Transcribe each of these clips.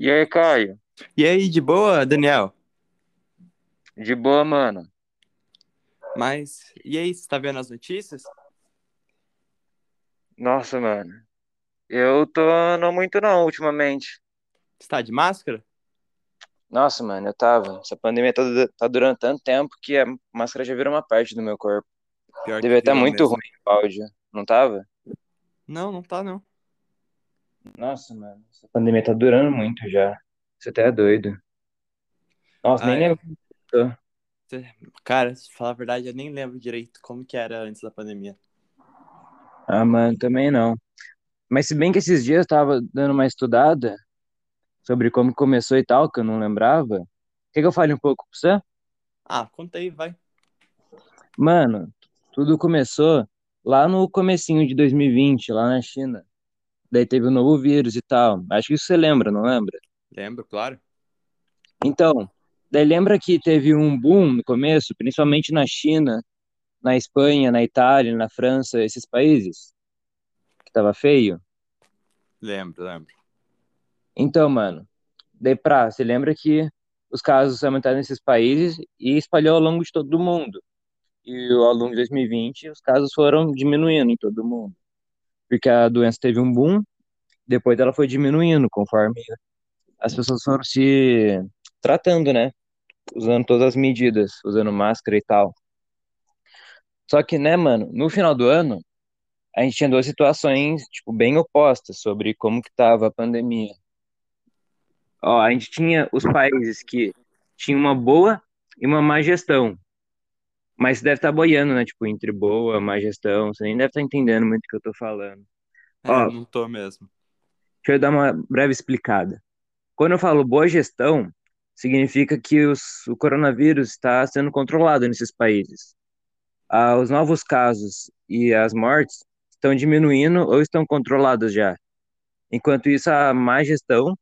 E aí, Caio? E aí, de boa, Daniel? De boa, mano. Mas, e aí, você tá vendo as notícias? Nossa, mano. Eu tô não muito não, ultimamente. Você tá de máscara? Nossa, mano, eu tava. Essa pandemia tá, tá durando tanto tempo que a máscara já virou uma parte do meu corpo. Pior Devia estar virou muito mesmo. ruim o áudio, não tava? Não, não tá, não. Nossa, mano, essa pandemia tá durando muito já. Você até é doido. Nossa, nem lembro. como eu tô. Cê- Cara, se falar a verdade, eu nem lembro direito como que era antes da pandemia. Ah, mano, também não. Mas se bem que esses dias eu tava dando uma estudada sobre como começou e tal, que eu não lembrava. Quer que eu fale um pouco pra você? Ah, conta aí, vai. Mano, tudo começou lá no comecinho de 2020, lá na China. Daí teve o novo vírus e tal. Acho que isso você lembra, não lembra? Lembro, claro. Então, daí lembra que teve um boom no começo, principalmente na China, na Espanha, na Itália, na França, esses países, que tava feio. Lembro, lembro. Então, mano, daí pra, você lembra que os casos aumentaram nesses países e espalhou ao longo de todo o mundo. E ao longo de 2020, os casos foram diminuindo em todo o mundo. Porque a doença teve um boom, depois ela foi diminuindo conforme as pessoas foram se tratando, né? Usando todas as medidas, usando máscara e tal. Só que, né, mano, no final do ano, a gente tinha duas situações, tipo, bem opostas sobre como que tava a pandemia. Ó, a gente tinha os países que tinham uma boa e uma má gestão. Mas você deve estar boiando, né? Tipo, entre boa, má gestão. Você nem deve estar entendendo muito o que eu tô falando. É, Ó, não tô mesmo. deixa eu dar uma breve explicada. Quando eu falo boa gestão, significa que os- o coronavírus está sendo controlado nesses países. Ah, os novos casos e as mortes estão diminuindo ou estão controlados já. Enquanto isso, a má gestão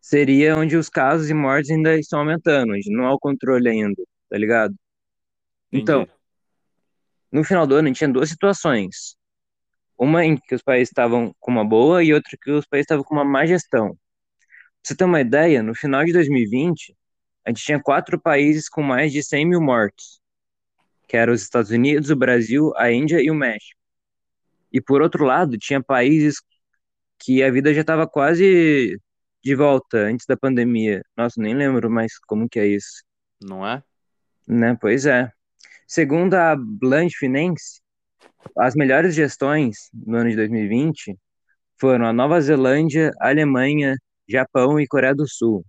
seria onde os casos e mortes ainda estão aumentando, onde não há o controle ainda, tá ligado? Então, no final do ano, a gente tinha duas situações. Uma em que os países estavam com uma boa e outra que os países estavam com uma má gestão. Pra você ter uma ideia, no final de 2020, a gente tinha quatro países com mais de 100 mil mortos, que eram os Estados Unidos, o Brasil, a Índia e o México. E por outro lado, tinha países que a vida já estava quase de volta antes da pandemia. Nossa, nem lembro mais como que é isso, Não é? né? Pois é. Segundo a Blanche Finance, as melhores gestões no ano de 2020 foram a Nova Zelândia, Alemanha, Japão e Coreia do Sul.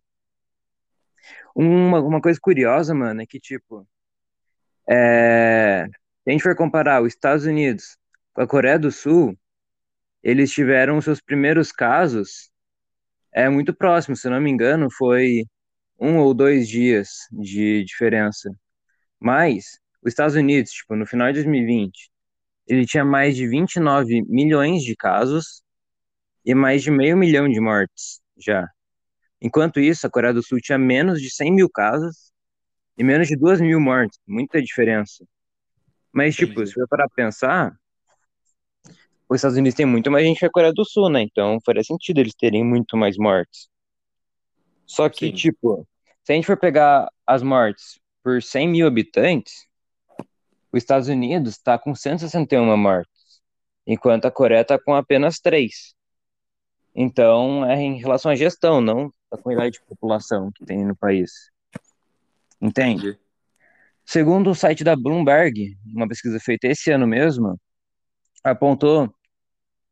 Uma, uma coisa curiosa, mano, é que, tipo, é... se a gente for comparar os Estados Unidos com a Coreia do Sul, eles tiveram seus primeiros casos é muito próximo, se não me engano, foi um ou dois dias de diferença. Mas os Estados Unidos, tipo, no final de 2020, ele tinha mais de 29 milhões de casos e mais de meio milhão de mortes já. Enquanto isso, a Coreia do Sul tinha menos de 100 mil casos e menos de 2 mil mortes. Muita diferença. Mas, tipo, se for parar pra pensar, os Estados Unidos tem muito mais gente que a Coreia do Sul, né? Então faria sentido eles terem muito mais mortes. Só que, Sim. tipo, se a gente for pegar as mortes por 100 mil habitantes, os Estados Unidos está com 161 mortes, enquanto a Coreia está com apenas 3. Então, é em relação à gestão, não a quantidade de população que tem no país. Entende? Entendi. Segundo o site da Bloomberg, uma pesquisa feita esse ano mesmo, apontou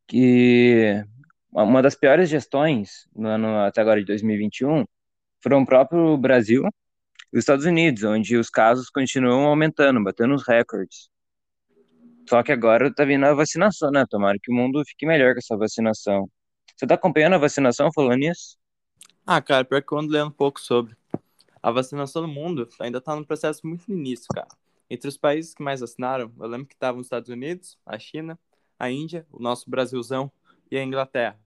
que uma das piores gestões no ano até agora de 2021 foram o próprio Brasil os Estados Unidos, onde os casos continuam aumentando, batendo os recordes. Só que agora tá vindo a vacinação, né? Tomara que o mundo fique melhor com essa vacinação. Você tá acompanhando a vacinação falando nisso? Ah, cara, pior que eu ando lendo um pouco sobre. A vacinação no mundo ainda tá num processo muito no início, cara. Entre os países que mais vacinaram, eu lembro que estavam os Estados Unidos, a China, a Índia, o nosso Brasilzão e a Inglaterra.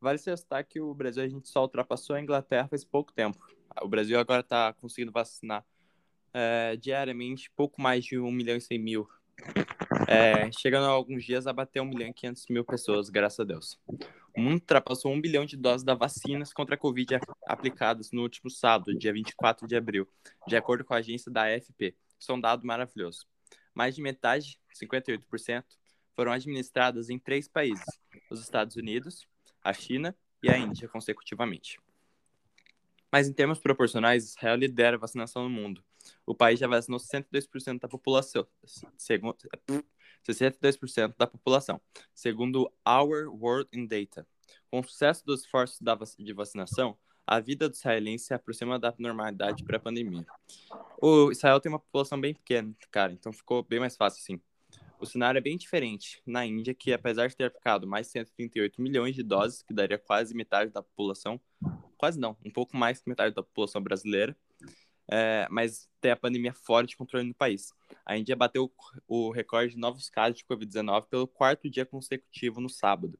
Vale ressaltar que o Brasil a gente só ultrapassou a Inglaterra faz pouco tempo. O Brasil agora tá conseguindo vacinar é, diariamente pouco mais de 1 milhão e 100 mil. É, chegando a alguns dias a bater 1 milhão e 500 mil pessoas, graças a Deus. O mundo ultrapassou 1 bilhão de doses da vacinas contra a Covid aplicadas no último sábado, dia 24 de abril, de acordo com a agência da AFP. Isso é um dado maravilhoso. Mais de metade, 58%, foram administradas em três países: os Estados Unidos, a China e a Índia, consecutivamente. Mas em termos proporcionais, Israel lidera a vacinação no mundo. O país já vacinou 62% da população, segundo 62% da população, segundo Our World in Data. Com o sucesso dos esforços de vacinação, a vida do israelense se aproxima da normalidade para a pandemia. O Israel tem uma população bem pequena, cara, então ficou bem mais fácil assim. O cenário é bem diferente na Índia, que apesar de ter aplicado mais de 138 milhões de doses, que daria quase metade da população, quase não, um pouco mais que metade da população brasileira, é, mas tem a pandemia fora de controle no país. A Índia bateu o recorde de novos casos de Covid-19 pelo quarto dia consecutivo no sábado.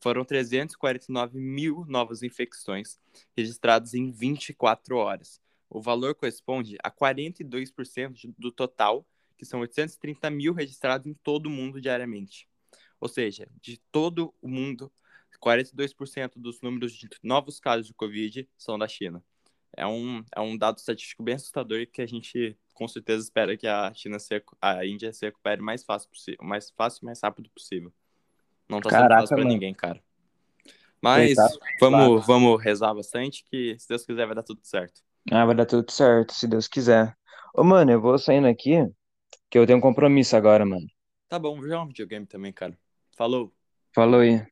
Foram 349 mil novas infecções registradas em 24 horas. O valor corresponde a 42% do total, que são 830 mil registrados em todo o mundo diariamente. Ou seja, de todo o mundo, 42% dos números de novos casos de Covid são da China é um, é um dado estatístico bem assustador e que a gente com certeza espera que a China se, a Índia se recupere mais fácil possível, mais fácil e mais rápido possível. Não tá sendo fácil pra mano. ninguém, cara. Mas vamos, vamos rezar bastante que se Deus quiser vai dar tudo certo. Ah, vai dar tudo certo, se Deus quiser. Ô, mano, eu vou saindo aqui, que eu tenho um compromisso agora, mano. Tá bom, vou jogar um videogame também, cara. Falou. Falou aí.